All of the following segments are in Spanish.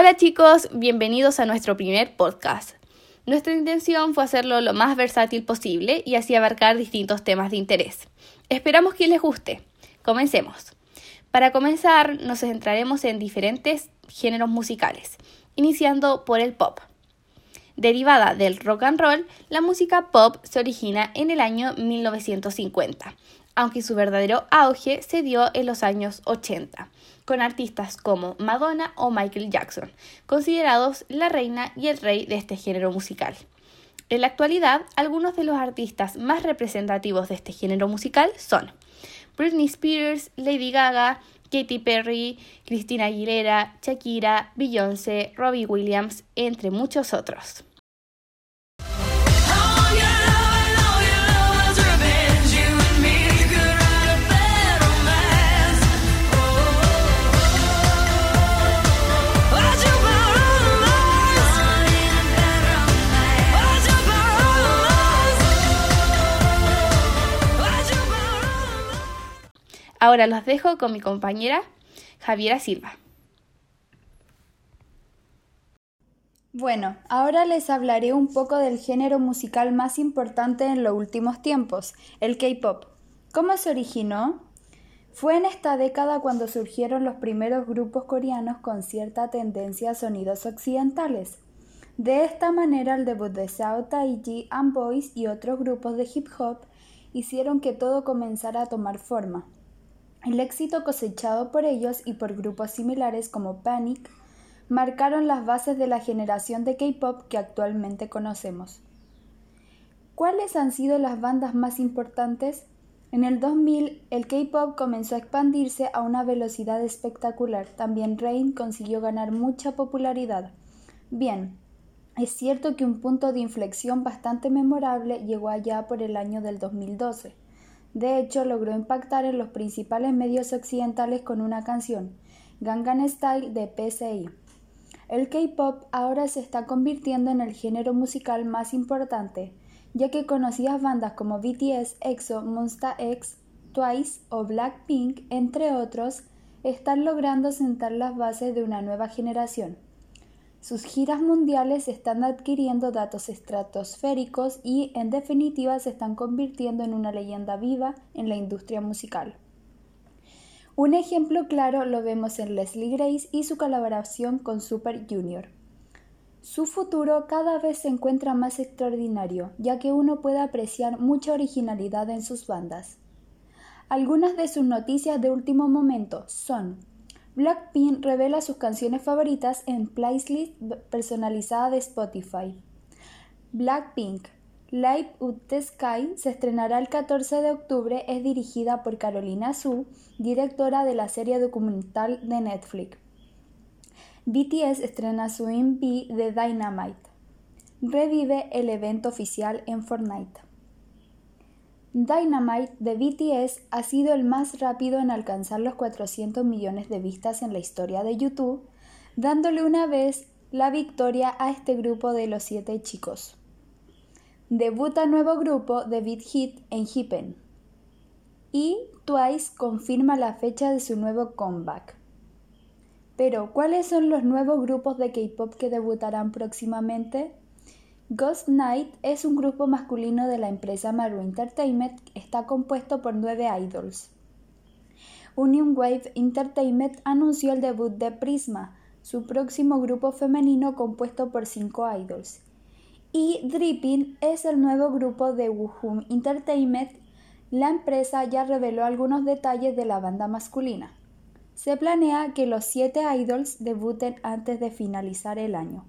Hola chicos, bienvenidos a nuestro primer podcast. Nuestra intención fue hacerlo lo más versátil posible y así abarcar distintos temas de interés. Esperamos que les guste. Comencemos. Para comenzar, nos centraremos en diferentes géneros musicales, iniciando por el pop. Derivada del rock and roll, la música pop se origina en el año 1950, aunque su verdadero auge se dio en los años 80, con artistas como Madonna o Michael Jackson, considerados la reina y el rey de este género musical. En la actualidad, algunos de los artistas más representativos de este género musical son Britney Spears, Lady Gaga, Katy Perry, Christina Aguilera, Shakira, Beyoncé, Robbie Williams, entre muchos otros. Ahora los dejo con mi compañera Javiera Silva. Bueno, ahora les hablaré un poco del género musical más importante en los últimos tiempos, el K-Pop. ¿Cómo se originó? Fue en esta década cuando surgieron los primeros grupos coreanos con cierta tendencia a sonidos occidentales. De esta manera el debut de Sao Taiji and Boys y otros grupos de hip hop hicieron que todo comenzara a tomar forma. El éxito cosechado por ellos y por grupos similares como Panic marcaron las bases de la generación de K-pop que actualmente conocemos. ¿Cuáles han sido las bandas más importantes? En el 2000, el K-pop comenzó a expandirse a una velocidad espectacular. También Rain consiguió ganar mucha popularidad. Bien, es cierto que un punto de inflexión bastante memorable llegó allá por el año del 2012 de hecho, logró impactar en los principales medios occidentales con una canción, Gangnam Style de PSI. El K-pop ahora se está convirtiendo en el género musical más importante, ya que conocidas bandas como BTS, EXO, Monsta X, Twice o Blackpink, entre otros, están logrando sentar las bases de una nueva generación. Sus giras mundiales están adquiriendo datos estratosféricos y, en definitiva, se están convirtiendo en una leyenda viva en la industria musical. Un ejemplo claro lo vemos en Leslie Grace y su colaboración con Super Junior. Su futuro cada vez se encuentra más extraordinario, ya que uno puede apreciar mucha originalidad en sus bandas. Algunas de sus noticias de último momento son Blackpink revela sus canciones favoritas en playlist personalizada de Spotify. Blackpink Live Up the Sky se estrenará el 14 de octubre. Es dirigida por Carolina Su, directora de la serie documental de Netflix. BTS estrena su MV de Dynamite. Revive el evento oficial en Fortnite. Dynamite de BTS ha sido el más rápido en alcanzar los 400 millones de vistas en la historia de YouTube, dándole una vez la victoria a este grupo de los siete chicos. Debuta nuevo grupo de Beat Hit en Hippen. Y Twice confirma la fecha de su nuevo comeback. Pero, ¿cuáles son los nuevos grupos de K-pop que debutarán próximamente? Ghost Night es un grupo masculino de la empresa Maru Entertainment. Está compuesto por nueve idols. Union Wave Entertainment anunció el debut de Prisma, su próximo grupo femenino compuesto por cinco idols. Y Dripping es el nuevo grupo de Woohoo Entertainment. La empresa ya reveló algunos detalles de la banda masculina. Se planea que los siete idols debuten antes de finalizar el año.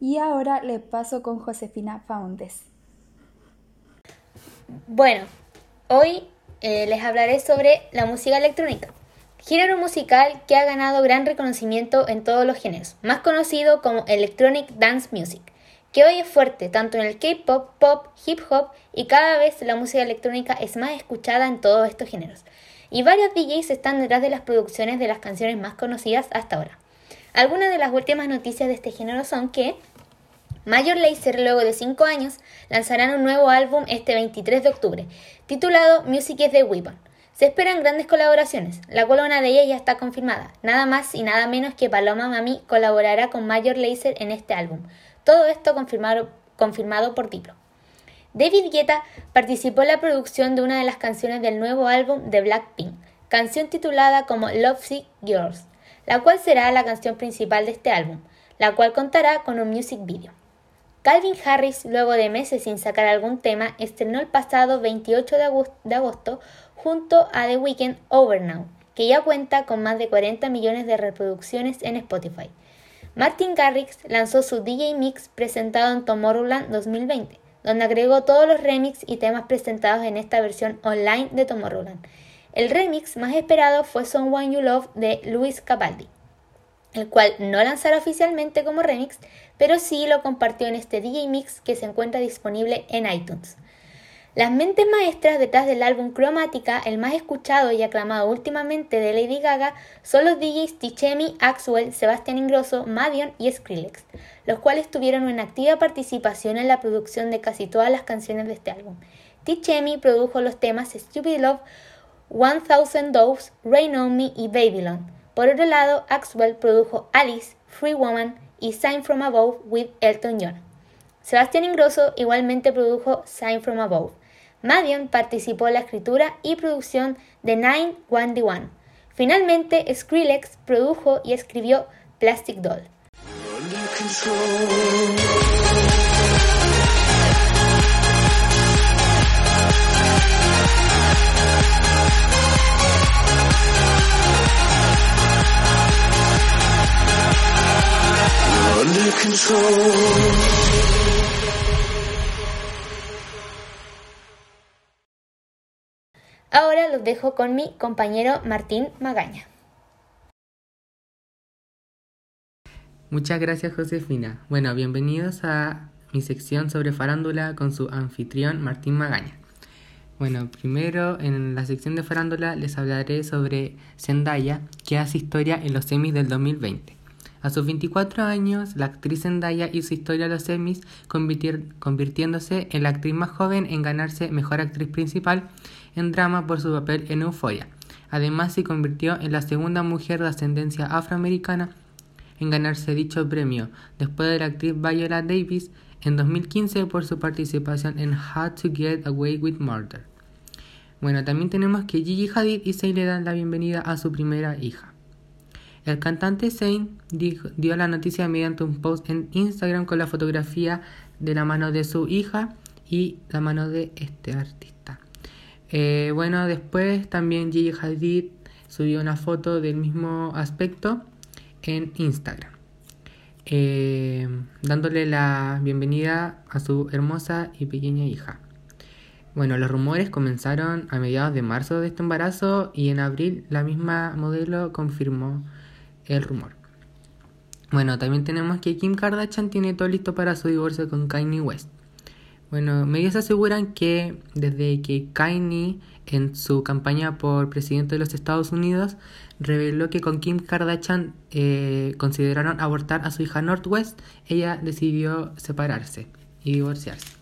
Y ahora le paso con Josefina Faundes. Bueno, hoy eh, les hablaré sobre la música electrónica, género musical que ha ganado gran reconocimiento en todos los géneros, más conocido como Electronic Dance Music, que hoy es fuerte tanto en el K-pop, pop, hip hop y cada vez la música electrónica es más escuchada en todos estos géneros. y varios DJs están detrás de las producciones de las canciones más conocidas hasta ahora. Algunas de las últimas noticias de este género son que Major Lazer, luego de 5 años, lanzarán un nuevo álbum este 23 de octubre, titulado Music is the Weapon. Se esperan grandes colaboraciones, la cual una de ellas ya está confirmada. Nada más y nada menos que Paloma Mami colaborará con Major Lazer en este álbum. Todo esto confirmado, por Diplo. David Guetta participó en la producción de una de las canciones del nuevo álbum de Blackpink, canción titulada como Love Sick Girls, la cual será la canción principal de este álbum, la cual contará con un music video. Calvin Harris, luego de meses sin sacar algún tema, estrenó el pasado 28 de agosto junto a The Weeknd Over Now, que ya cuenta con más de 40 millones de reproducciones en Spotify. Martin Garrix lanzó su DJ Mix presentado en Tomorrowland 2020, donde agregó todos los remix y temas presentados en esta versión online de Tomorrowland. El remix más esperado fue Someone You Love de Luis Capaldi, el cual no lanzará oficialmente como remix, pero sí lo compartió en este DJ Mix que se encuentra disponible en iTunes. Las mentes maestras detrás del álbum Cromática, el más escuchado y aclamado últimamente de Lady Gaga, son los DJs Tichemi, Axwell, Sebastián Ingrosso, Madion y Skrillex, los cuales tuvieron una activa participación en la producción de casi todas las canciones de este álbum. Tichemi produjo los temas Stupid Love, One Thousand Doves, Rain on Me y Babylon. Por otro lado, Axwell produjo Alice, Free Woman y Sign from Above with Elton John. Sebastián Ingrosso igualmente produjo Sign from Above. Madian participó en la escritura y producción de Nine One One. Finalmente, Skrillex produjo y escribió Plastic Doll. Ahora los dejo con mi compañero Martín Magaña. Muchas gracias Josefina. Bueno, bienvenidos a mi sección sobre farándula con su anfitrión Martín Magaña. Bueno, primero en la sección de farándula les hablaré sobre Zendaya, que hace historia en los semis del 2020. A sus 24 años, la actriz Zendaya hizo historia en los semis, convirtiéndose en la actriz más joven en ganarse Mejor Actriz Principal en drama por su papel en Euphoria. Además, se convirtió en la segunda mujer de ascendencia afroamericana en ganarse dicho premio, después de la actriz Viola Davis en 2015 por su participación en How to Get Away with Murder. Bueno, también tenemos que Gigi Hadid y Zayn le dan la bienvenida a su primera hija. El cantante Zayn dio la noticia mediante un post en Instagram con la fotografía de la mano de su hija y la mano de este artista. Eh, bueno, después también Gigi Hadid subió una foto del mismo aspecto en Instagram, eh, dándole la bienvenida a su hermosa y pequeña hija. Bueno, los rumores comenzaron a mediados de marzo de este embarazo y en abril la misma modelo confirmó el rumor. Bueno, también tenemos que Kim Kardashian tiene todo listo para su divorcio con Kanye West. Bueno, medios aseguran que desde que Kanye en su campaña por presidente de los Estados Unidos reveló que con Kim Kardashian eh, consideraron abortar a su hija Northwest, ella decidió separarse y divorciarse.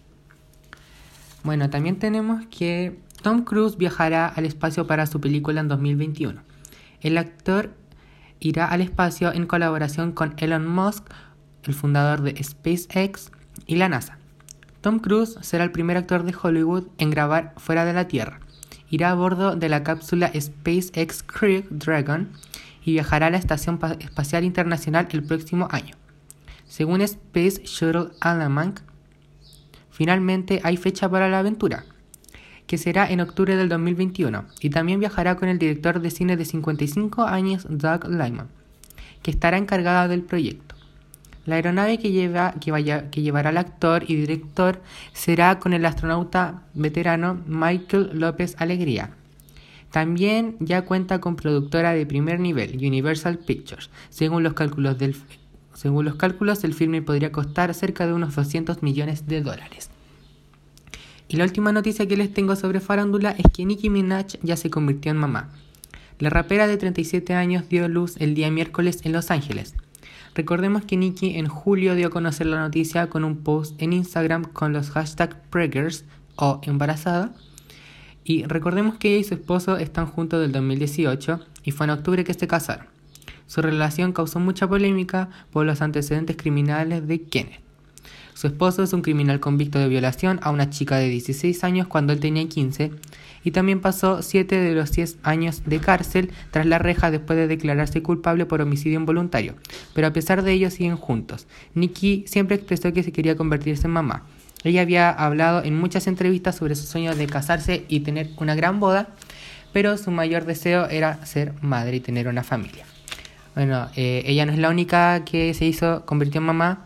Bueno, también tenemos que Tom Cruise viajará al espacio para su película en 2021. El actor irá al espacio en colaboración con Elon Musk, el fundador de SpaceX y la NASA. Tom Cruise será el primer actor de Hollywood en grabar fuera de la Tierra. Irá a bordo de la cápsula SpaceX Crew Dragon y viajará a la Estación Espacial Internacional el próximo año. Según Space Shuttle Almanac, finalmente hay fecha para la aventura, que será en octubre del 2021, y también viajará con el director de cine de 55 años Doug Lyman, que estará encargado del proyecto. La aeronave que, llevará al actor y director será con el astronauta veterano Michael López Alegría. También ya cuenta con productora de primer nivel, Universal Pictures. Según los cálculos del, según los cálculos, el filme podría costar cerca de unos 200 millones de dólares. Y la última noticia que les tengo sobre farándula es que Nicki Minaj ya se convirtió en mamá. La rapera de 37 años dio luz el día miércoles en Los Ángeles. Recordemos que Nicki en julio dio a conocer la noticia con un post en Instagram con los hashtags preggers o embarazada. Y recordemos que ella y su esposo están juntos del 2018 y fue en octubre que se casaron. Su relación causó mucha polémica por los antecedentes criminales de Kenneth. Su esposo es un criminal convicto de violación a una chica de 16 años cuando él tenía 15 y también pasó 7 de los 10 años de cárcel tras la reja después de declararse culpable por homicidio involuntario. Pero a pesar de ello siguen juntos. Nikki siempre expresó que se quería convertirse en mamá. Ella había hablado en muchas entrevistas sobre su sueño de casarse y tener una gran boda, pero su mayor deseo era ser madre y tener una familia. Bueno, eh, ella no es la única que se hizo, convirtió en mamá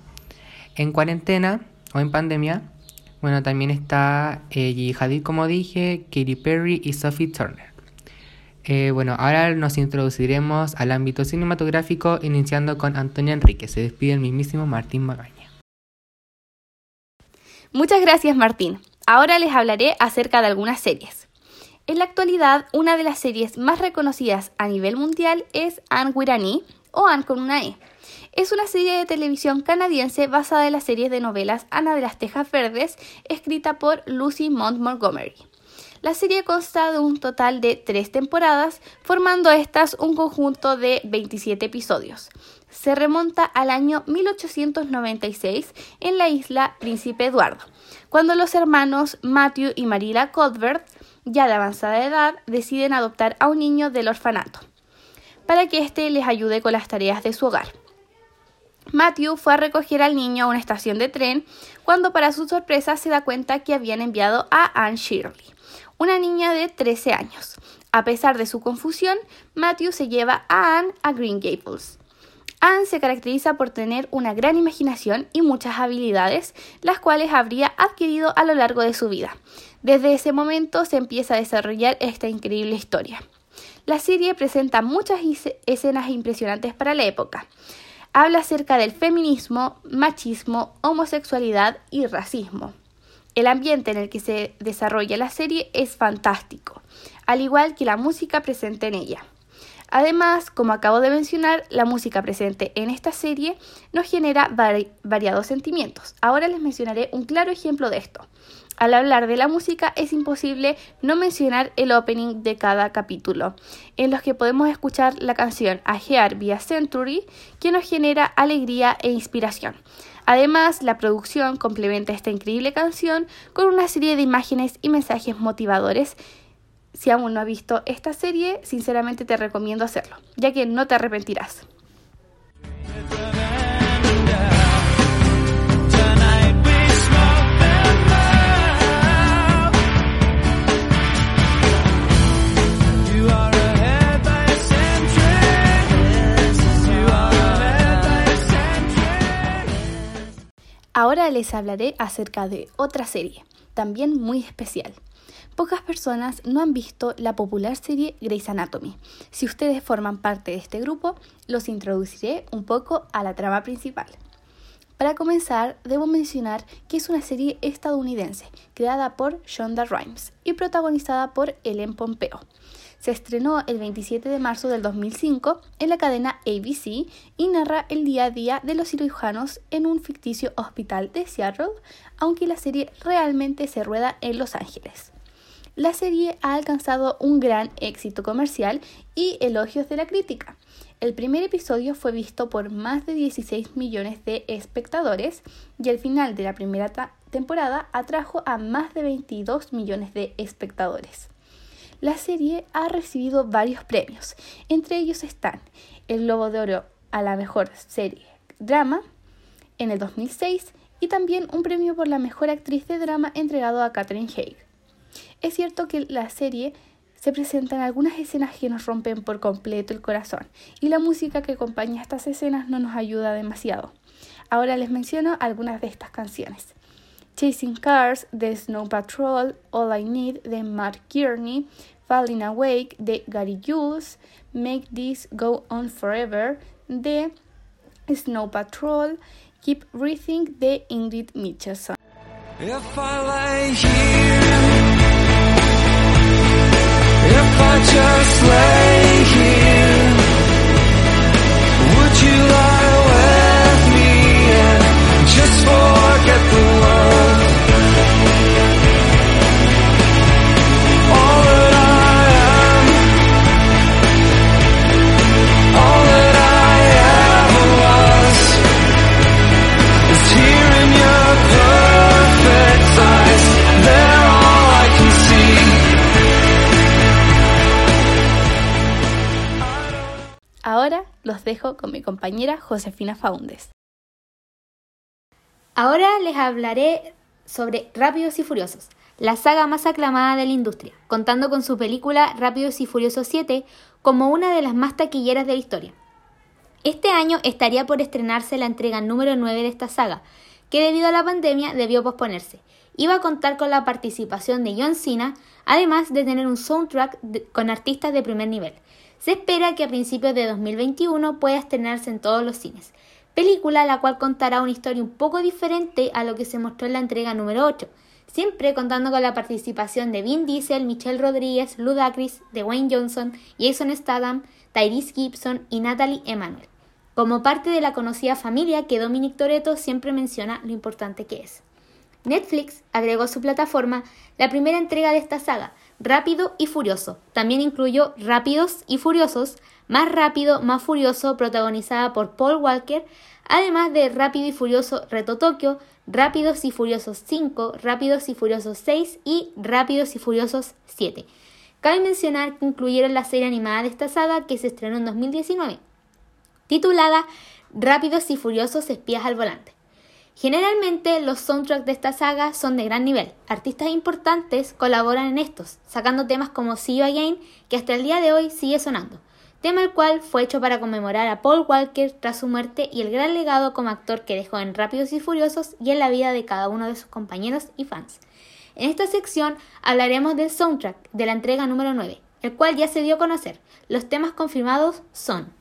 en cuarentena o en pandemia. Bueno, también está eh, Gigi Hadid, como dije, Katy Perry y Sophie Turner. Eh, bueno, ahora nos introduciremos al ámbito cinematográfico iniciando con Antonia Enrique. Se despide el mismísimo Martín Magaña. Muchas gracias Martín. Ahora les hablaré acerca de algunas series. En la actualidad, una de las series más reconocidas a nivel mundial es Anne E o Anne con una E. Es una serie de televisión canadiense basada en la serie de novelas Ana de las Tejas Verdes, escrita por Lucy Mont Montgomery. La serie consta de un total de tres temporadas, formando estas un conjunto de 27 episodios. Se remonta al año 1896 en la isla Príncipe Eduardo, cuando los hermanos Matthew y Marilla Cuthbert, ya de avanzada edad, deciden adoptar a un niño del orfanato, para que éste les ayude con las tareas de su hogar. Matthew fue a recoger al niño a una estación de tren cuando para su sorpresa se da cuenta que habían enviado a Anne Shirley, una niña de 13 años. A pesar de su confusión, Matthew se lleva a Anne a Green Gables. Anne se caracteriza por tener una gran imaginación y muchas habilidades, las cuales habría adquirido a lo largo de su vida. Desde ese momento se empieza a desarrollar esta increíble historia. La serie presenta muchas escenas impresionantes para la época habla acerca del feminismo, machismo, homosexualidad y racismo. El ambiente en el que se desarrolla la serie es fantástico, al igual que la música presente en ella. Además, como acabo de mencionar, la música presente en esta serie nos genera variados sentimientos. Ahora les mencionaré un claro ejemplo de esto. Al hablar de la música es imposible no mencionar el opening de cada capítulo, en los que podemos escuchar la canción Ajear via Century, que nos genera alegría e inspiración. Además, la producción complementa esta increíble canción con una serie de imágenes y mensajes motivadores. Si aún no has visto esta serie, sinceramente te recomiendo hacerlo, ya que no te arrepentirás. Ahora les hablaré acerca de otra serie, también muy especial. Pocas personas no han visto la popular serie Grey's Anatomy. Si ustedes forman parte de este grupo, los introduciré un poco a la trama principal. Para comenzar, debo mencionar que es una serie estadounidense creada por Shonda Rhimes y protagonizada por Ellen Pompeo se estrenó el 27 de marzo del 2005 en la cadena ABC y narra el día a día de los cirujanos en un ficticio hospital de Seattle, aunque la serie realmente se rueda en Los Ángeles. La serie ha alcanzado un gran éxito comercial y elogios de la crítica. El primer episodio fue visto por más de 16 millones de espectadores y el final de la primera temporada atrajo a más de 22 millones de espectadores. La serie ha recibido varios premios, entre ellos están el Globo de Oro a la mejor serie drama en el 2006 y también un premio por la mejor actriz de drama entregado a Catherine Haig. Es cierto que la serie se presentan algunas escenas que nos rompen por completo el corazón y la música que acompaña estas escenas no nos ayuda demasiado. Ahora les menciono algunas de estas canciones. Chasing Cars The Snow Patrol, All I Need The Matt Kearney, Falling Awake The Gary Jules, Make This Go On Forever The Snow Patrol, Keep Breathing The Ingrid Mitchelson. If I lay here, if I just lay here, would you lie with me and just forget mi compañera Josefina Faundes. Ahora les hablaré sobre Rápidos y Furiosos, la saga más aclamada de la industria, contando con su película Rápidos y Furiosos 7 como una de las más taquilleras de la historia. Este año estaría por estrenarse la entrega número 9 de esta saga, que debido a la pandemia debió posponerse. Iba a contar con la participación de John Cena, además de tener un soundtrack con artistas de primer nivel. Se espera que a principios de 2021 pueda estrenarse en todos los cines. Película la cual contará una historia un poco diferente a lo que se mostró en la entrega número 8, siempre contando con la participación de Vin Diesel, Michelle Rodríguez, Ludacris, Dwayne Johnson, Jason Statham, Tyrese Gibson y Natalie Emanuel, como parte de la conocida familia que Dominic Toretto siempre menciona lo importante que es. Netflix agregó a su plataforma la primera entrega de esta saga, Rápido y Furioso. También incluyó Rápidos y Furiosos, Más Rápido, Más Furioso, protagonizada por Paul Walker, además de Rápido y Furioso Reto Tokio, Rápidos y Furiosos 5, Rápidos y Furiosos 6 y Rápidos y Furiosos 7. Cabe mencionar que incluyeron la serie animada de esta saga que se estrenó en 2019, titulada Rápidos y Furiosos Espías al Volante. Generalmente los soundtracks de esta saga son de gran nivel. Artistas importantes colaboran en estos, sacando temas como See You Again, que hasta el día de hoy sigue sonando. Tema el cual fue hecho para conmemorar a Paul Walker tras su muerte y el gran legado como actor que dejó en Rápidos y Furiosos y en la vida de cada uno de sus compañeros y fans. En esta sección hablaremos del soundtrack de la entrega número 9, el cual ya se dio a conocer. Los temas confirmados son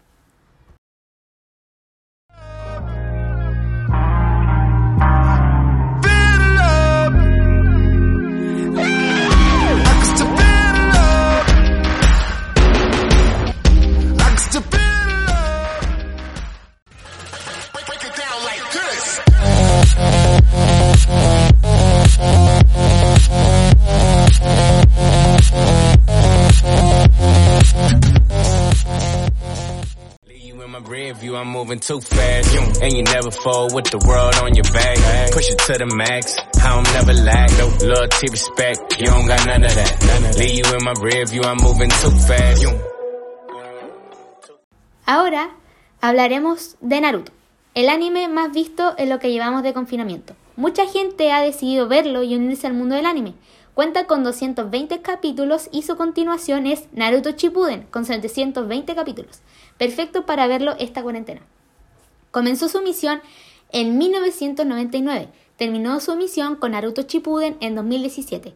I'm moving too fast. And you never with the world on your back. Push it to the max. Ahora hablaremos de Naruto, el anime más visto en lo que llevamos de confinamiento. Mucha gente ha decidido verlo y unirse al mundo del anime. Cuenta con 220 capítulos y su continuación es Naruto Shippuden con 720 capítulos. Perfecto para verlo esta cuarentena. Comenzó su misión en 1999. Terminó su misión con Naruto Shippuden en 2017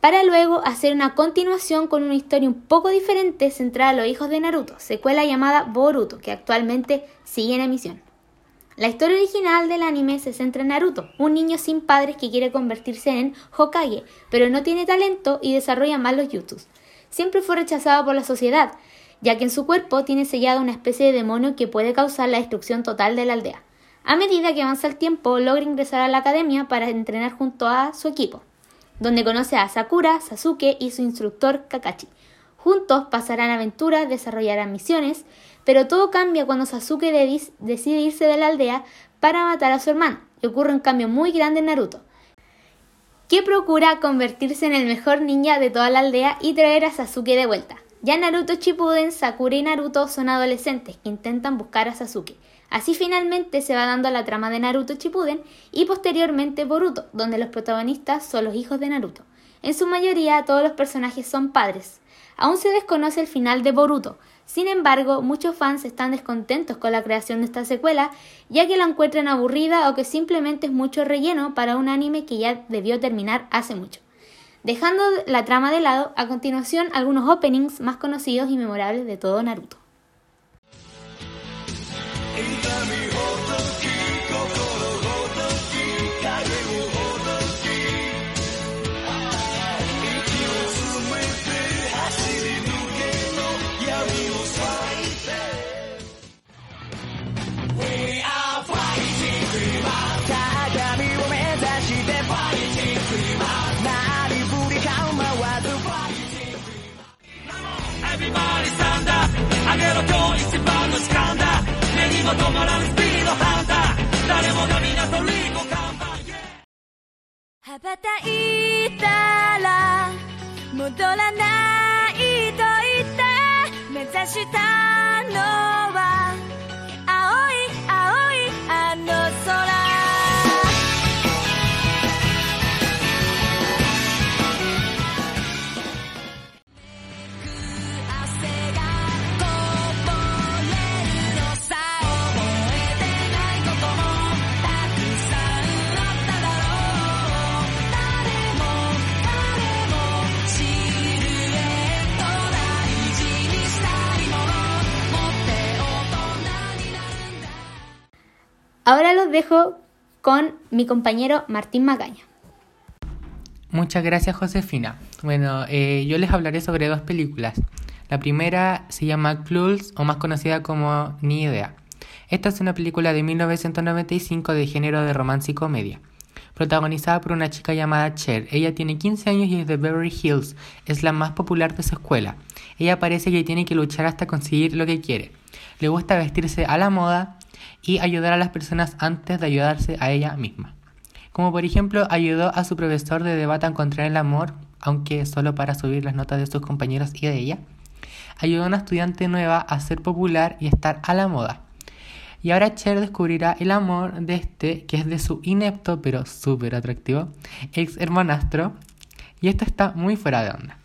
para luego hacer una continuación con una historia un poco diferente centrada a los hijos de Naruto, secuela llamada Boruto, que actualmente sigue en emisión. La historia original del anime se centra en Naruto, un niño sin padres que quiere convertirse en Hokage, pero no tiene talento y desarrolla mal los jutsus. Siempre fue rechazado por la sociedad, ya que en su cuerpo tiene sellado una especie de demonio que puede causar la destrucción total de la aldea. A medida que avanza el tiempo, logra ingresar a la academia para entrenar junto a su equipo donde conoce a Sakura, Sasuke y su instructor Kakashi. Juntos pasarán aventuras, desarrollarán misiones, pero todo cambia cuando Sasuke de- decide irse de la aldea para matar a su hermano, y ocurre un cambio muy grande en Naruto, que procura convertirse en el mejor ninja de toda la aldea y traer a Sasuke de vuelta. Ya Naruto Shippuden, Sakura y Naruto son adolescentes que intentan buscar a Sasuke. Así finalmente se va dando la trama de Naruto Shippuden y posteriormente Boruto, donde los protagonistas son los hijos de Naruto. En su mayoría todos los personajes son padres. Aún se desconoce el final de Boruto. Sin embargo, muchos fans están descontentos con la creación de esta secuela, ya que la encuentran aburrida o que simplemente es mucho relleno para un anime que ya debió terminar hace mucho. Dejando la trama de lado, a continuación algunos openings más conocidos y memorables de todo Naruto. は止まピーハンター。もが羽ばたいたら戻らないと言って目指したのは青い青いあの空。Ahora los dejo con mi compañero Martín Magaña. Muchas gracias Josefina. Bueno, eh, yo les hablaré sobre dos películas. La primera se llama Clueless o más conocida como Ni idea. Esta es una película de 1995 de género de romance y comedia, protagonizada por una chica llamada Cher. Ella tiene 15 años y es de Beverly Hills, es la más popular de su escuela. Ella parece que tiene que luchar hasta conseguir lo que quiere. Le gusta vestirse a la moda y ayudar a las personas antes de ayudarse a ella misma como por ejemplo ayudó a su profesor de debate a encontrar el amor, aunque solo para subir las notas de sus compañeros y de ella. Ayudó a una estudiante nueva a ser popular y estar a la moda. Y ahora Cher descubrirá el amor de este, que es de su inepto pero súper atractivo, ex hermanastro. Y esto está muy fuera de onda.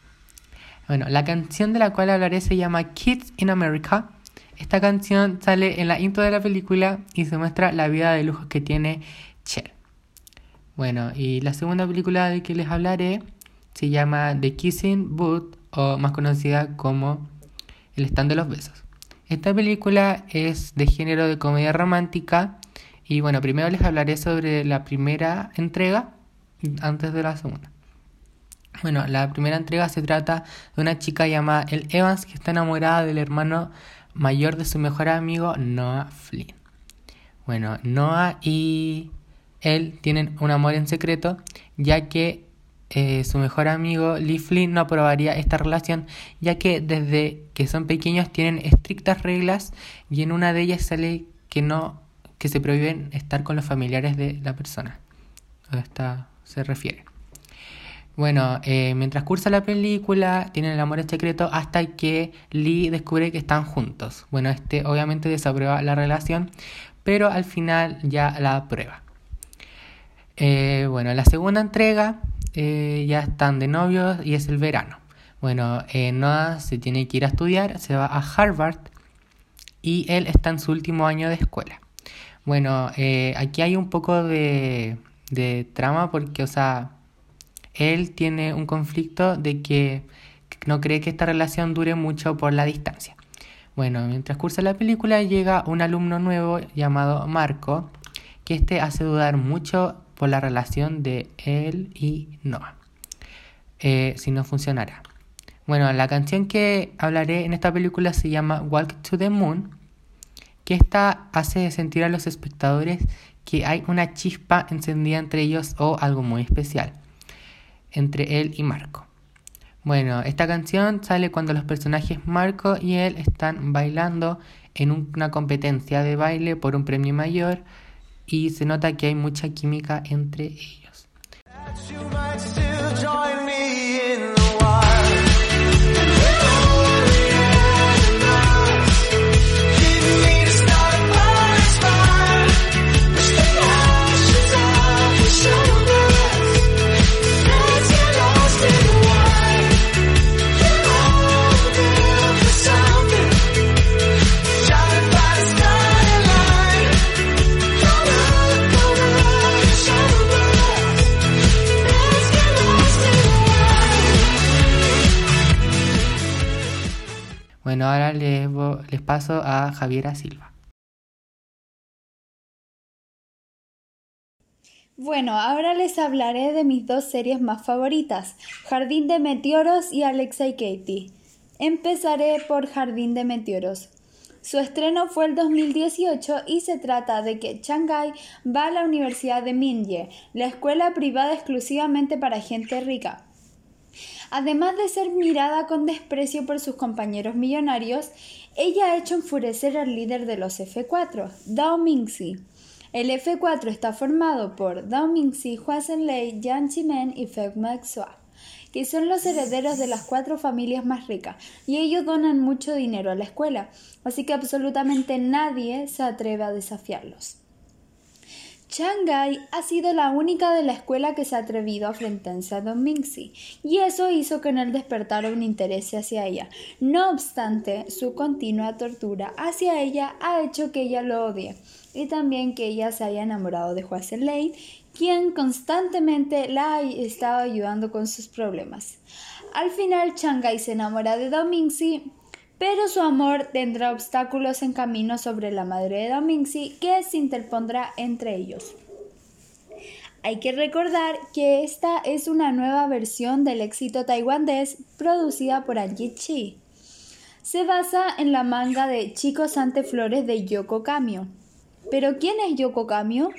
Bueno, la canción de la cual hablaré se llama Kids in America. Esta canción sale en la intro de la película y se muestra la vida de lujos que tiene Cher. Bueno, y la segunda película de que les hablaré se llama The Kissing Booth o más conocida como El stand de los besos. Esta película es de género de comedia romántica y bueno, primero les hablaré sobre la primera entrega antes de la segunda. Bueno, la primera entrega se trata de una chica llamada El Evans que está enamorada del hermano mayor de su mejor amigo Noah Flynn. Bueno, Noah y él tienen un amor en secreto, ya que eh, su mejor amigo Lee Flynn no aprobaría esta relación, ya que desde que son pequeños tienen estrictas reglas y en una de ellas sale que no que se prohíben estar con los familiares de la persona. A esta se refiere. Bueno, eh, mientras cursa la película, tienen el amor en secreto hasta que Lee descubre que están juntos. Bueno, este obviamente desaprueba la relación, pero al final ya la aprueba. Eh, bueno, la segunda entrega eh, ya están de novios y es el verano. Bueno, Noah se tiene que ir a estudiar, se va a Harvard y él está en su último año de escuela. Bueno, aquí hay un poco de, de trama porque, o sea, él tiene un conflicto de que no cree que esta relación dure mucho por la distancia. Bueno, mientras cursa la película llega un alumno nuevo llamado Marco, que este hace dudar mucho por la relación de él y Noah. Eh, si no funcionará. Bueno, la canción que hablaré en esta película se llama Walk to the Moon, que esta hace sentir a los espectadores que hay una chispa encendida entre ellos o algo muy especial entre él y Marco. Bueno, esta canción sale cuando los personajes Marco y él están bailando en una competencia de baile por un premio mayor y se nota que hay mucha química entre ellos. A Javiera Silva. Bueno, ahora les hablaré de mis dos series más favoritas, Jardín de Meteoros y Alexa y Katie. Empezaré por Jardín de Meteoros. Su estreno fue el 2018 y se trata de que Shanghai va a la Universidad de Minye, la escuela privada exclusivamente para gente rica. Además de ser mirada con desprecio por sus compañeros millonarios, ella ha hecho enfurecer al líder de los F4, Dao Mingxi. El F4 está formado por Dao Mingxi, Hua Lei, Jiang Qimen y Feng Maxua, que son los herederos de las cuatro familias más ricas, y ellos donan mucho dinero a la escuela, así que absolutamente nadie se atreve a desafiarlos. Shanghai ha sido la única de la escuela que se ha atrevido a enfrentarse a Don y eso hizo que en él despertara un interés hacia ella. No obstante, su continua tortura hacia ella ha hecho que ella lo odie, y también que ella se haya enamorado de Hua Lei, quien constantemente la ha estado ayudando con sus problemas. Al final, Shanghai se enamora de Don pero su amor tendrá obstáculos en camino sobre la madre de Domingxi que se interpondrá entre ellos. Hay que recordar que esta es una nueva versión del éxito taiwanés producida por Angie Chi. Se basa en la manga de Chicos ante Flores de Yoko Kamio. ¿Pero quién es Yoko Kamio?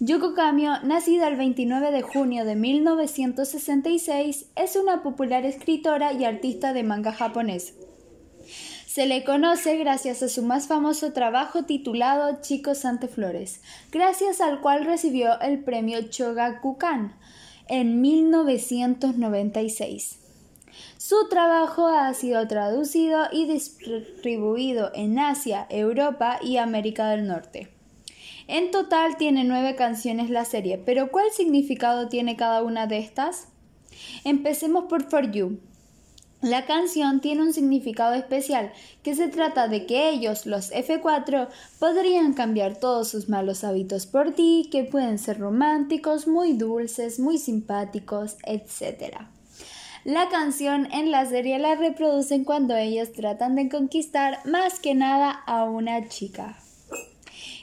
Yoko Kamio, nacida el 29 de junio de 1966, es una popular escritora y artista de manga japonés. Se le conoce gracias a su más famoso trabajo titulado Chicos ante Flores, gracias al cual recibió el premio Chogakukan en 1996. Su trabajo ha sido traducido y distribuido en Asia, Europa y América del Norte. En total tiene nueve canciones la serie, pero ¿cuál significado tiene cada una de estas? Empecemos por For You. La canción tiene un significado especial, que se trata de que ellos, los F4, podrían cambiar todos sus malos hábitos por ti, que pueden ser románticos, muy dulces, muy simpáticos, etc. La canción en la serie la reproducen cuando ellos tratan de conquistar más que nada a una chica.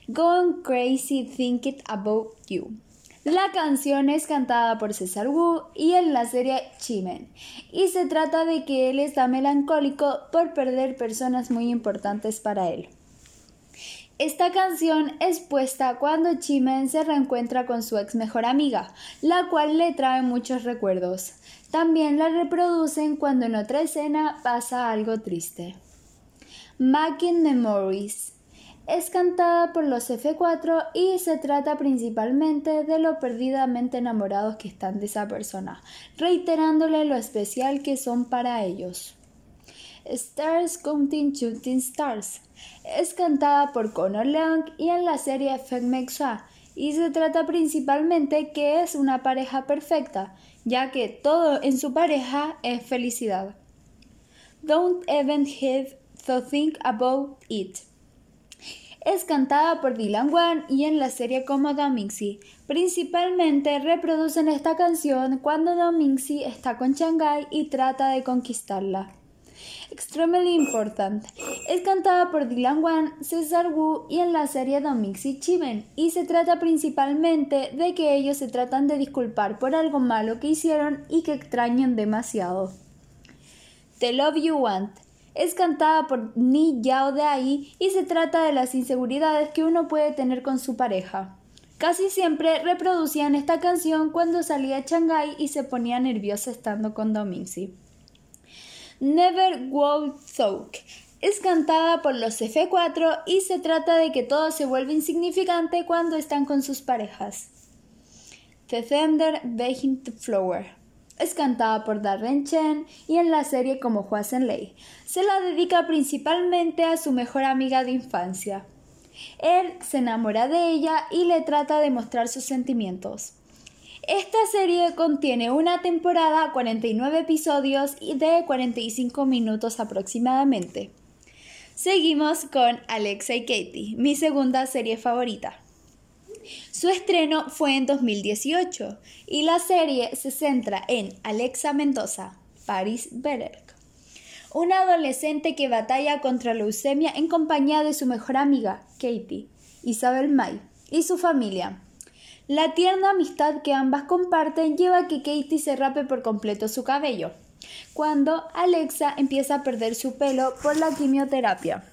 Gone Crazy Thinking About You. La canción es cantada por César Wu y en la serie Chimen, y se trata de que él está melancólico por perder personas muy importantes para él. Esta canción es puesta cuando Chimen se reencuentra con su ex mejor amiga, la cual le trae muchos recuerdos. También la reproducen cuando en otra escena pasa algo triste. Making Memories es cantada por los F4 y se trata principalmente de lo perdidamente enamorados que están de esa persona, reiterándole lo especial que son para ellos. Stars Counting Shooting Stars es cantada por Connor Leung y en la serie Feng Mexua y se trata principalmente que es una pareja perfecta, ya que todo en su pareja es felicidad. Don't even have to think about it es cantada por Dylan Wan y en la serie como Domingxi. Principalmente reproducen esta canción cuando Domingxi está con Shanghai y trata de conquistarla. Extremely Important es cantada por Dylan Wan, Cesar Wu y en la serie Domingxi Chimen y se trata principalmente de que ellos se tratan de disculpar por algo malo que hicieron y que extrañan demasiado. The Love You Want es cantada por Ni Yao de ahí y se trata de las inseguridades que uno puede tener con su pareja. Casi siempre reproducían esta canción cuando salía a Shanghai y se ponía nerviosa estando con Domingxi. Never Go Soak es cantada por los F4 y se trata de que todo se vuelve insignificante cuando están con sus parejas. The Thunder Begging the Flower es cantada por Darren Chen y en la serie como Hua Lei. Se la dedica principalmente a su mejor amiga de infancia. Él se enamora de ella y le trata de mostrar sus sentimientos. Esta serie contiene una temporada, 49 episodios y de 45 minutos aproximadamente. Seguimos con Alexa y Katie, mi segunda serie favorita. Su estreno fue en 2018 y la serie se centra en Alexa Mendoza, Paris Berek, una adolescente que batalla contra leucemia en compañía de su mejor amiga, Katie, Isabel May, y su familia. La tierna amistad que ambas comparten lleva a que Katie se rape por completo su cabello, cuando Alexa empieza a perder su pelo por la quimioterapia.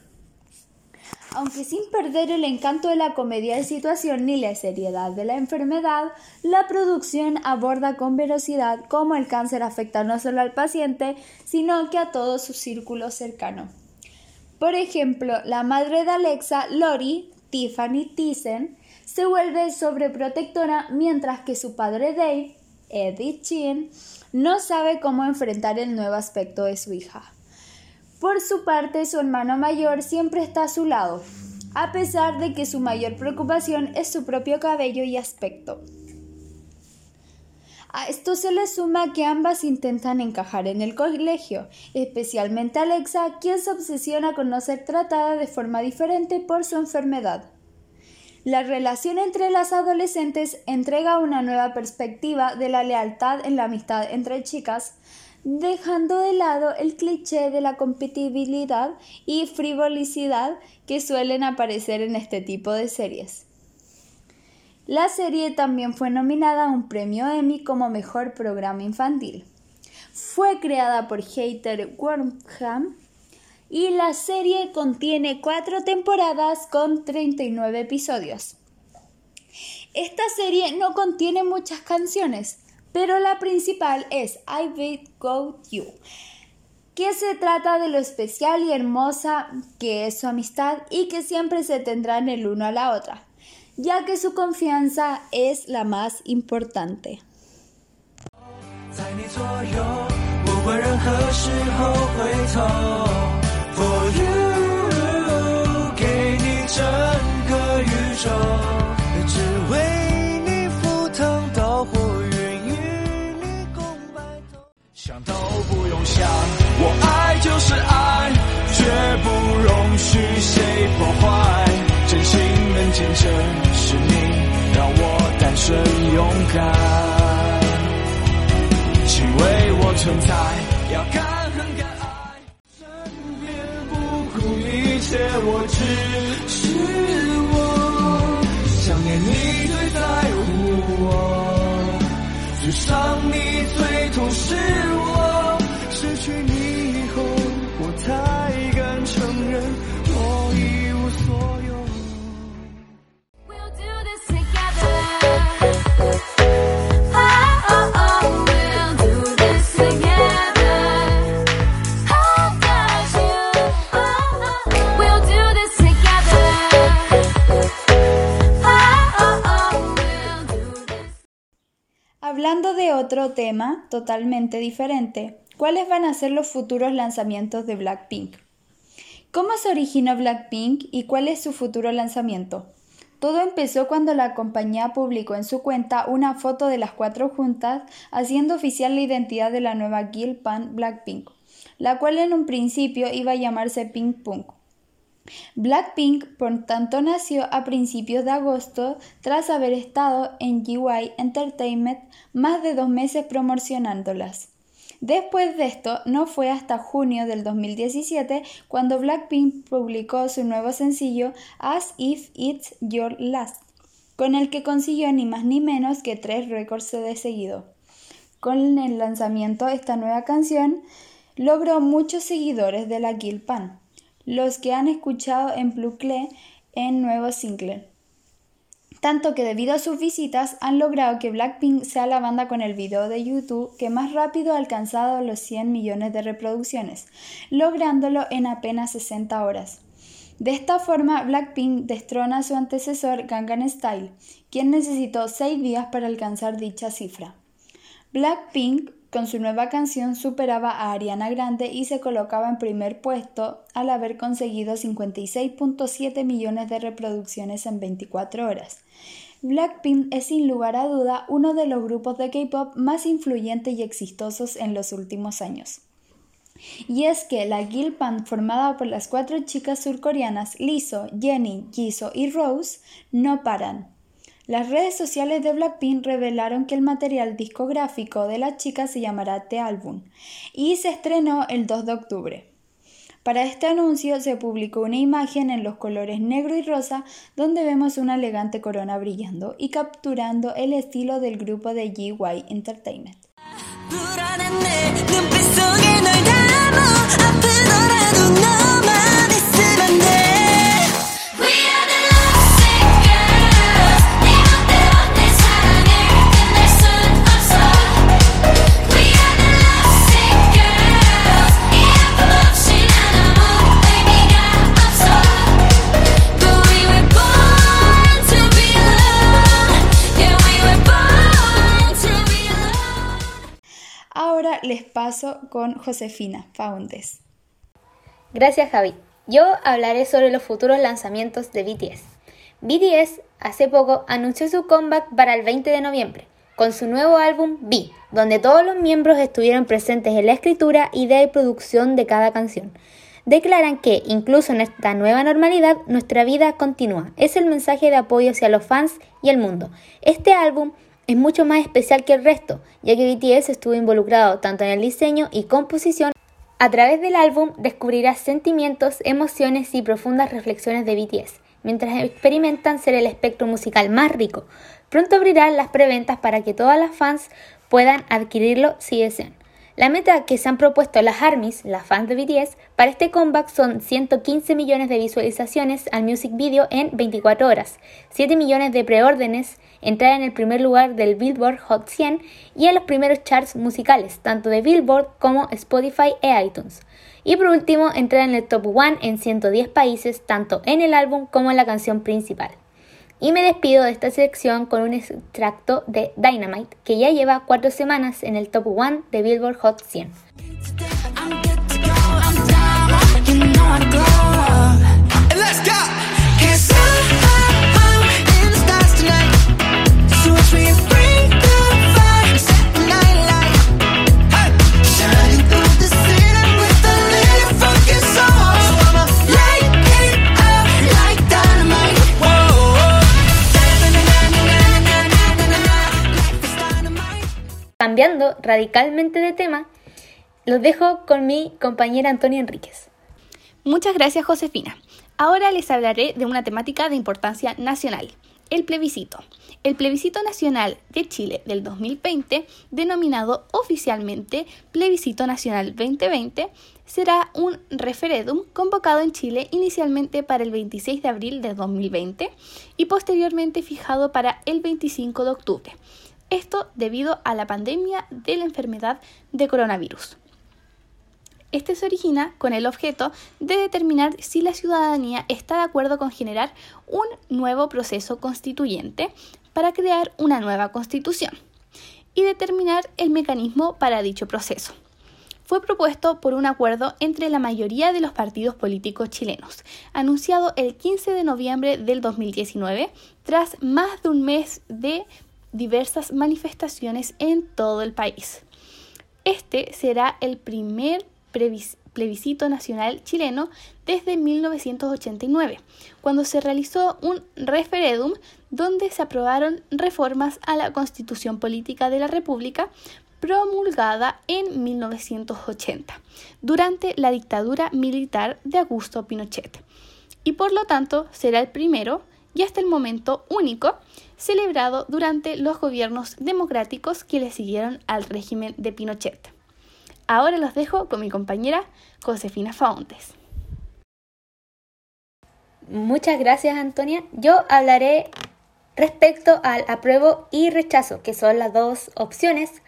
Aunque sin perder el encanto de la comedia de situación ni la seriedad de la enfermedad, la producción aborda con velocidad cómo el cáncer afecta no solo al paciente, sino que a todo su círculo cercano. Por ejemplo, la madre de Alexa, Lori, Tiffany Thyssen, se vuelve sobreprotectora mientras que su padre Dave, Eddie Chin, no sabe cómo enfrentar el nuevo aspecto de su hija. Por su parte, su hermano mayor siempre está a su lado, a pesar de que su mayor preocupación es su propio cabello y aspecto. A esto se le suma que ambas intentan encajar en el colegio, especialmente Alexa, quien se obsesiona con no ser tratada de forma diferente por su enfermedad. La relación entre las adolescentes entrega una nueva perspectiva de la lealtad en la amistad entre chicas, dejando de lado el cliché de la compatibilidad y frivolicidad que suelen aparecer en este tipo de series. La serie también fue nominada a un premio Emmy como mejor programa infantil. Fue creada por Heather Wormham y la serie contiene cuatro temporadas con 39 episodios. Esta serie no contiene muchas canciones, pero la principal es I Will Go You, que se trata de lo especial y hermosa que es su amistad y que siempre se tendrán el uno a la otra, ya que su confianza es la más importante. 敢。请为我存在，要敢恨敢爱，身边不顾一切，我只是我，想念你最在乎我，最伤你最痛是 otro tema totalmente diferente, ¿cuáles van a ser los futuros lanzamientos de Blackpink? ¿Cómo se originó Blackpink y cuál es su futuro lanzamiento? Todo empezó cuando la compañía publicó en su cuenta una foto de las cuatro juntas haciendo oficial la identidad de la nueva girl band Blackpink, la cual en un principio iba a llamarse Pink Punk. Blackpink, por tanto, nació a principios de agosto tras haber estado en GY Entertainment más de dos meses promocionándolas. Después de esto, no fue hasta junio del 2017 cuando Blackpink publicó su nuevo sencillo As If It's Your Last, con el que consiguió ni más ni menos que tres récords de seguido. Con el lanzamiento de esta nueva canción, logró muchos seguidores de la Girl Pan, los que han escuchado en Plucle en nuevo single. Tanto que debido a sus visitas han logrado que Blackpink sea la banda con el video de YouTube que más rápido ha alcanzado los 100 millones de reproducciones, lográndolo en apenas 60 horas. De esta forma, Blackpink destrona a su antecesor Gangnam Style, quien necesitó 6 días para alcanzar dicha cifra. Blackpink con su nueva canción superaba a Ariana Grande y se colocaba en primer puesto al haber conseguido 56.7 millones de reproducciones en 24 horas. Blackpink es sin lugar a duda uno de los grupos de K-pop más influyentes y exitosos en los últimos años. Y es que la girl band formada por las cuatro chicas surcoreanas Lizzo, Jennie, Jisoo y Rose no paran. Las redes sociales de Blackpink revelaron que el material discográfico de la chica se llamará The Album y se estrenó el 2 de octubre. Para este anuncio se publicó una imagen en los colores negro y rosa donde vemos una elegante corona brillando y capturando el estilo del grupo de GY Entertainment. Les paso con Josefina Faundes. Gracias Javi. Yo hablaré sobre los futuros lanzamientos de BTS. BTS hace poco anunció su comeback para el 20 de noviembre con su nuevo álbum B, donde todos los miembros estuvieron presentes en la escritura, idea y producción de cada canción. Declaran que, incluso en esta nueva normalidad, nuestra vida continúa. Es el mensaje de apoyo hacia los fans y el mundo. Este álbum es mucho más especial que el resto, ya que BTS estuvo involucrado tanto en el diseño y composición a través del álbum descubrirás sentimientos, emociones y profundas reflexiones de BTS, mientras experimentan ser el espectro musical más rico. Pronto abrirán las preventas para que todas las fans puedan adquirirlo si desean. La meta que se han propuesto las ARMYs, las fans de BTS, para este comeback son 115 millones de visualizaciones al music video en 24 horas, 7 millones de preórdenes, entrar en el primer lugar del Billboard Hot 100 y en los primeros charts musicales, tanto de Billboard como Spotify e iTunes. Y por último, entrar en el top 1 en 110 países, tanto en el álbum como en la canción principal. Y me despido de esta sección con un extracto de Dynamite, que ya lleva cuatro semanas en el top 1 de Billboard Hot 100. Cambiando radicalmente de tema, los dejo con mi compañera Antonia Enríquez. Muchas gracias Josefina. Ahora les hablaré de una temática de importancia nacional, el plebiscito. El plebiscito nacional de Chile del 2020, denominado oficialmente Plebiscito Nacional 2020, será un referéndum convocado en Chile inicialmente para el 26 de abril de 2020 y posteriormente fijado para el 25 de octubre. Esto debido a la pandemia de la enfermedad de coronavirus. Este se origina con el objeto de determinar si la ciudadanía está de acuerdo con generar un nuevo proceso constituyente para crear una nueva constitución y determinar el mecanismo para dicho proceso. Fue propuesto por un acuerdo entre la mayoría de los partidos políticos chilenos, anunciado el 15 de noviembre del 2019, tras más de un mes de diversas manifestaciones en todo el país. Este será el primer plebiscito nacional chileno desde 1989, cuando se realizó un referéndum donde se aprobaron reformas a la Constitución Política de la República promulgada en 1980, durante la dictadura militar de Augusto Pinochet, y por lo tanto será el primero y hasta el momento único celebrado durante los gobiernos democráticos que le siguieron al régimen de Pinochet. Ahora los dejo con mi compañera Josefina Fauntes. Muchas gracias Antonia. Yo hablaré respecto al apruebo y rechazo, que son las dos opciones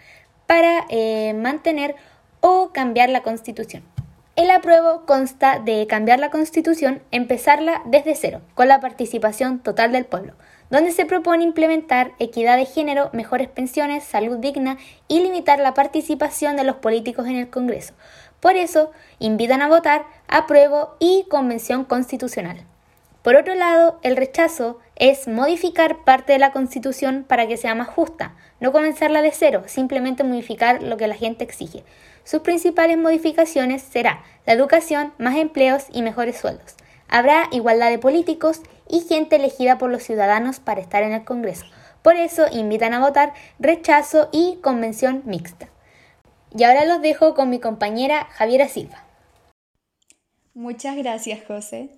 para eh, mantener o cambiar la constitución. El apruebo consta de cambiar la constitución, empezarla desde cero, con la participación total del pueblo, donde se propone implementar equidad de género, mejores pensiones, salud digna y limitar la participación de los políticos en el Congreso. Por eso, invitan a votar apruebo y convención constitucional. Por otro lado, el rechazo es modificar parte de la Constitución para que sea más justa, no comenzarla de cero, simplemente modificar lo que la gente exige. Sus principales modificaciones será la educación, más empleos y mejores sueldos. Habrá igualdad de políticos y gente elegida por los ciudadanos para estar en el Congreso. Por eso invitan a votar rechazo y convención mixta. Y ahora los dejo con mi compañera Javiera Silva. Muchas gracias, José.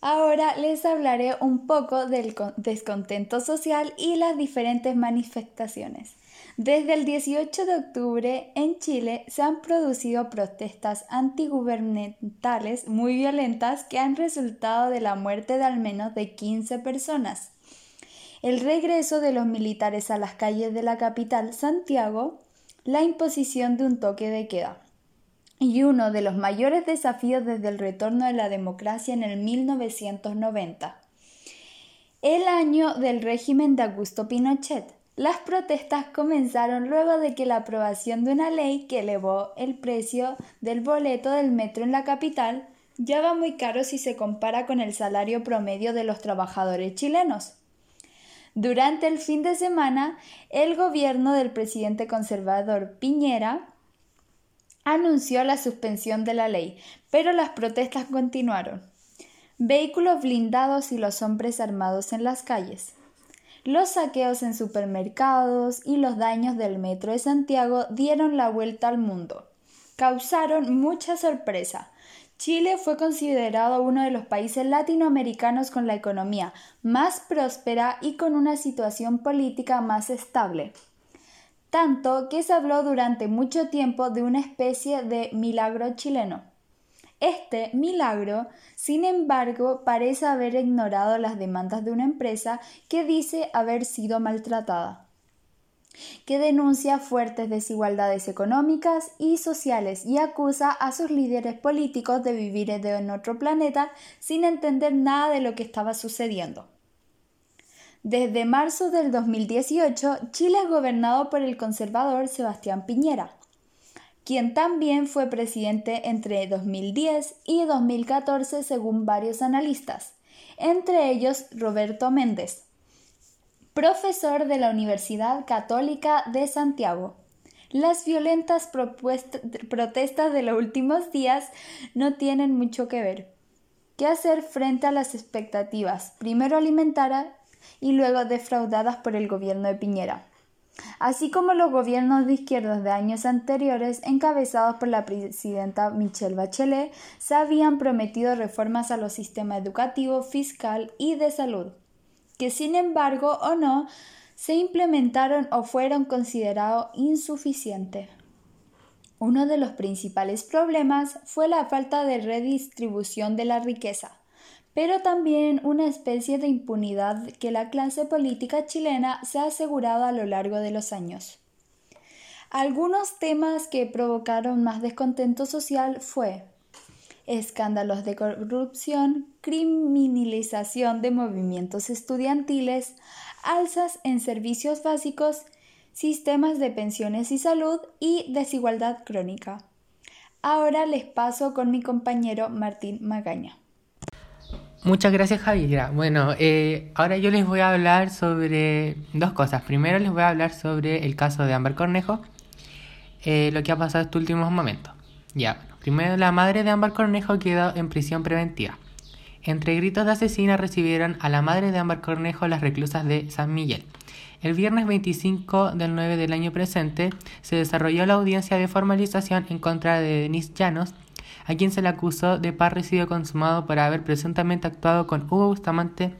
Ahora les hablaré un poco del con- descontento social y las diferentes manifestaciones. Desde el 18 de octubre en Chile se han producido protestas antigubernamentales muy violentas que han resultado de la muerte de al menos de 15 personas. El regreso de los militares a las calles de la capital, Santiago, la imposición de un toque de queda y uno de los mayores desafíos desde el retorno de la democracia en el 1990. El año del régimen de Augusto Pinochet, Las protestas comenzaron luego de que la aprobación de una ley que elevó el precio del boleto del metro en la capital ya va muy caro si se compara con el salario promedio de los trabajadores chilenos. Durante el fin de semana, el gobierno del presidente conservador Piñera anunció la suspensión de la ley, pero las protestas continuaron. Vehículos blindados y los hombres armados en las calles. Los saqueos en supermercados y los daños del metro de Santiago dieron la vuelta al mundo. Causaron mucha sorpresa. Chile fue considerado uno de los países latinoamericanos con la economía más próspera y con una situación política más estable. Tanto que se habló durante mucho tiempo de una especie de milagro chileno. Este milagro, sin embargo, parece haber ignorado las demandas de una empresa que dice haber sido maltratada, que denuncia fuertes desigualdades económicas y sociales y acusa a sus líderes políticos de vivir en otro planeta sin entender nada de lo que estaba sucediendo. Desde marzo del 2018, Chile es gobernado por el conservador Sebastián Piñera quien también fue presidente entre 2010 y 2014 según varios analistas, entre ellos Roberto Méndez, profesor de la Universidad Católica de Santiago. Las violentas protestas de los últimos días no tienen mucho que ver. ¿Qué hacer frente a las expectativas, primero alimentadas y luego defraudadas por el gobierno de Piñera? Así como los gobiernos de izquierdas de años anteriores, encabezados por la presidenta Michelle Bachelet, se habían prometido reformas a los sistemas educativo, fiscal y de salud, que sin embargo o no se implementaron o fueron considerados insuficientes. Uno de los principales problemas fue la falta de redistribución de la riqueza pero también una especie de impunidad que la clase política chilena se ha asegurado a lo largo de los años. Algunos temas que provocaron más descontento social fue escándalos de corrupción, criminalización de movimientos estudiantiles, alzas en servicios básicos, sistemas de pensiones y salud y desigualdad crónica. Ahora les paso con mi compañero Martín Magaña. Muchas gracias Javiera. Bueno, eh, ahora yo les voy a hablar sobre dos cosas. Primero les voy a hablar sobre el caso de Ámbar Cornejo, eh, lo que ha pasado estos últimos momentos. Ya, bueno, primero la madre de Ámbar Cornejo quedó en prisión preventiva. Entre gritos de asesina recibieron a la madre de Ámbar Cornejo las reclusas de San Miguel. El viernes 25 del 9 del año presente se desarrolló la audiencia de formalización en contra de Denis Llanos, a quien se le acusó de parricidio consumado por haber presuntamente actuado con Hugo Bustamante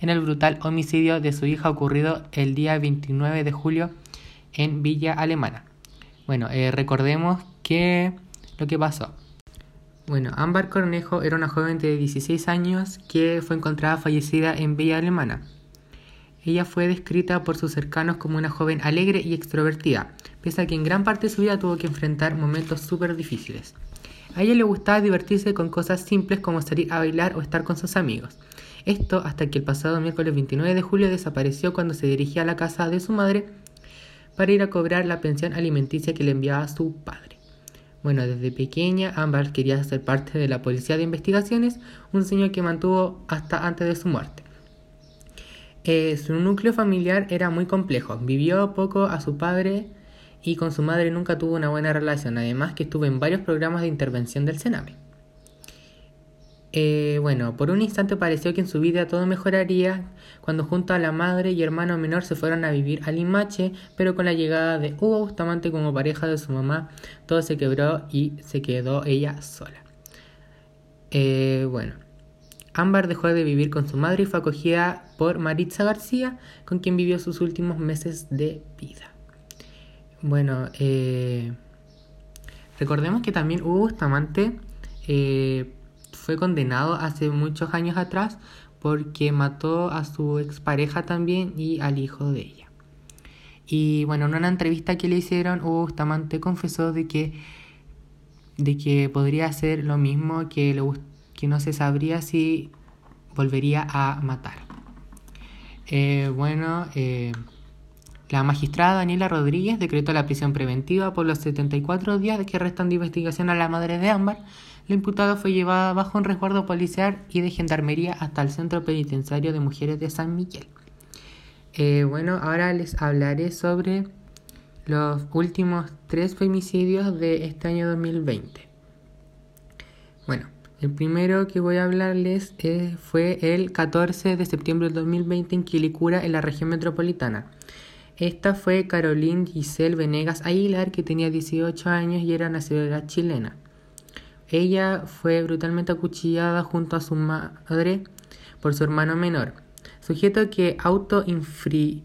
en el brutal homicidio de su hija ocurrido el día 29 de julio en Villa Alemana. Bueno, eh, recordemos que lo que pasó. Bueno, Ámbar Cornejo era una joven de 16 años que fue encontrada fallecida en Villa Alemana. Ella fue descrita por sus cercanos como una joven alegre y extrovertida, pese a que en gran parte de su vida tuvo que enfrentar momentos súper difíciles. A ella le gustaba divertirse con cosas simples como salir a bailar o estar con sus amigos. Esto hasta que el pasado miércoles 29 de julio desapareció cuando se dirigía a la casa de su madre para ir a cobrar la pensión alimenticia que le enviaba su padre. Bueno, desde pequeña Amber quería ser parte de la Policía de Investigaciones, un sueño que mantuvo hasta antes de su muerte. Eh, su núcleo familiar era muy complejo. Vivió poco a su padre y con su madre nunca tuvo una buena relación, además que estuvo en varios programas de intervención del Sename. Eh, bueno, por un instante pareció que en su vida todo mejoraría cuando junto a la madre y hermano menor se fueron a vivir a Limache, pero con la llegada de Hugo Bustamante como pareja de su mamá, todo se quebró y se quedó ella sola. Eh, bueno, Ámbar dejó de vivir con su madre y fue acogida por Maritza García, con quien vivió sus últimos meses de vida. Bueno, eh, recordemos que también Hugo Bustamante eh, fue condenado hace muchos años atrás porque mató a su expareja también y al hijo de ella. Y bueno, en una entrevista que le hicieron, Hugo Bustamante confesó de que, de que podría hacer lo mismo, que, que no se sabría si volvería a matar. Eh, bueno, eh, La magistrada Daniela Rodríguez decretó la prisión preventiva por los 74 días que restan de investigación a la madre de Ámbar. La imputada fue llevada bajo un resguardo policial y de gendarmería hasta el Centro Penitenciario de Mujeres de San Miguel. Eh, bueno, ahora les hablaré sobre los últimos tres femicidios de este año 2020. Bueno, el primero que voy a hablarles eh, fue el 14 de septiembre del 2020 en Quilicura, en la región metropolitana. Esta fue Caroline Giselle Venegas Aguilar, que tenía 18 años y era nacionalidad chilena. Ella fue brutalmente acuchillada junto a su madre por su hermano menor, sujeto que autoinfrió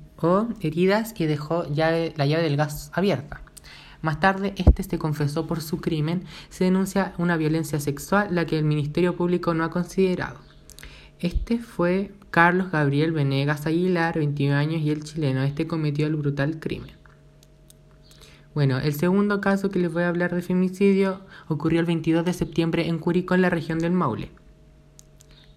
heridas y dejó la llave del gas abierta. Más tarde, este se confesó por su crimen. Se denuncia una violencia sexual, la que el Ministerio Público no ha considerado. Este fue Carlos Gabriel Venegas Aguilar, 21 años, y el chileno. Este cometió el brutal crimen. Bueno, el segundo caso que les voy a hablar de femicidio ocurrió el 22 de septiembre en Curicó, en la región del Maule.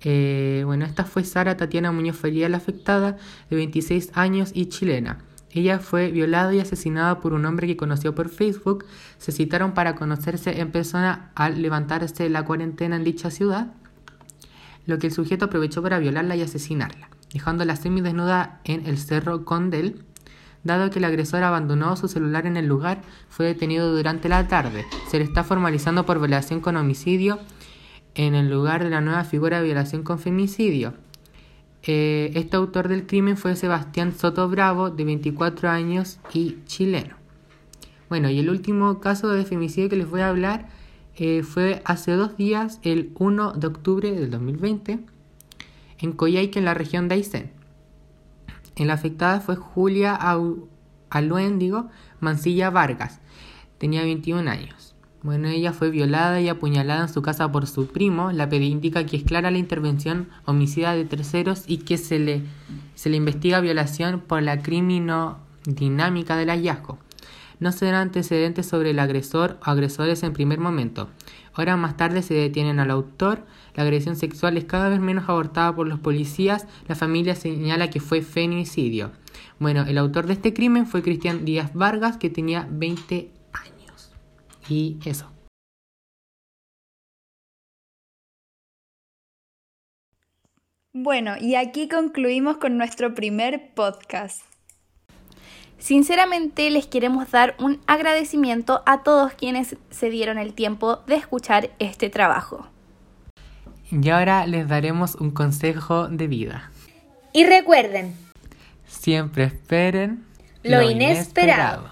Eh, bueno, esta fue Sara Tatiana Muñoz Fería, la afectada, de 26 años y chilena. Ella fue violada y asesinada por un hombre que conoció por Facebook. Se citaron para conocerse en persona al levantarse la cuarentena en dicha ciudad, lo que el sujeto aprovechó para violarla y asesinarla, dejándola semidesnuda en el cerro Condel. Dado que el agresor abandonó su celular en el lugar, fue detenido durante la tarde. Se le está formalizando por violación con homicidio en el lugar de la nueva figura de violación con femicidio. Eh, este autor del crimen fue Sebastián Soto Bravo, de 24 años y chileno. Bueno, y el último caso de femicidio que les voy a hablar eh, fue hace dos días, el 1 de octubre del 2020, en Coyhaique, en la región de Aysén. En la afectada fue Julia Au- Aluéndigo Mancilla Vargas, tenía 21 años. Bueno, ella fue violada y apuñalada en su casa por su primo. La PDI indica que es clara la intervención homicida de terceros y que se le, se le investiga violación por la criminodinámica del hallazgo. No se dan antecedentes sobre el agresor o agresores en primer momento. Horas más tarde se detienen al autor. La agresión sexual es cada vez menos abortada por los policías. La familia señala que fue femicidio. Bueno, el autor de este crimen fue Cristian Díaz Vargas, que tenía 20 años. Y eso. Bueno, y aquí concluimos con nuestro primer podcast. Sinceramente les queremos dar un agradecimiento a todos quienes se dieron el tiempo de escuchar este trabajo. Y ahora les daremos un consejo de vida. Y recuerden, Siempre esperen Lo inesperado.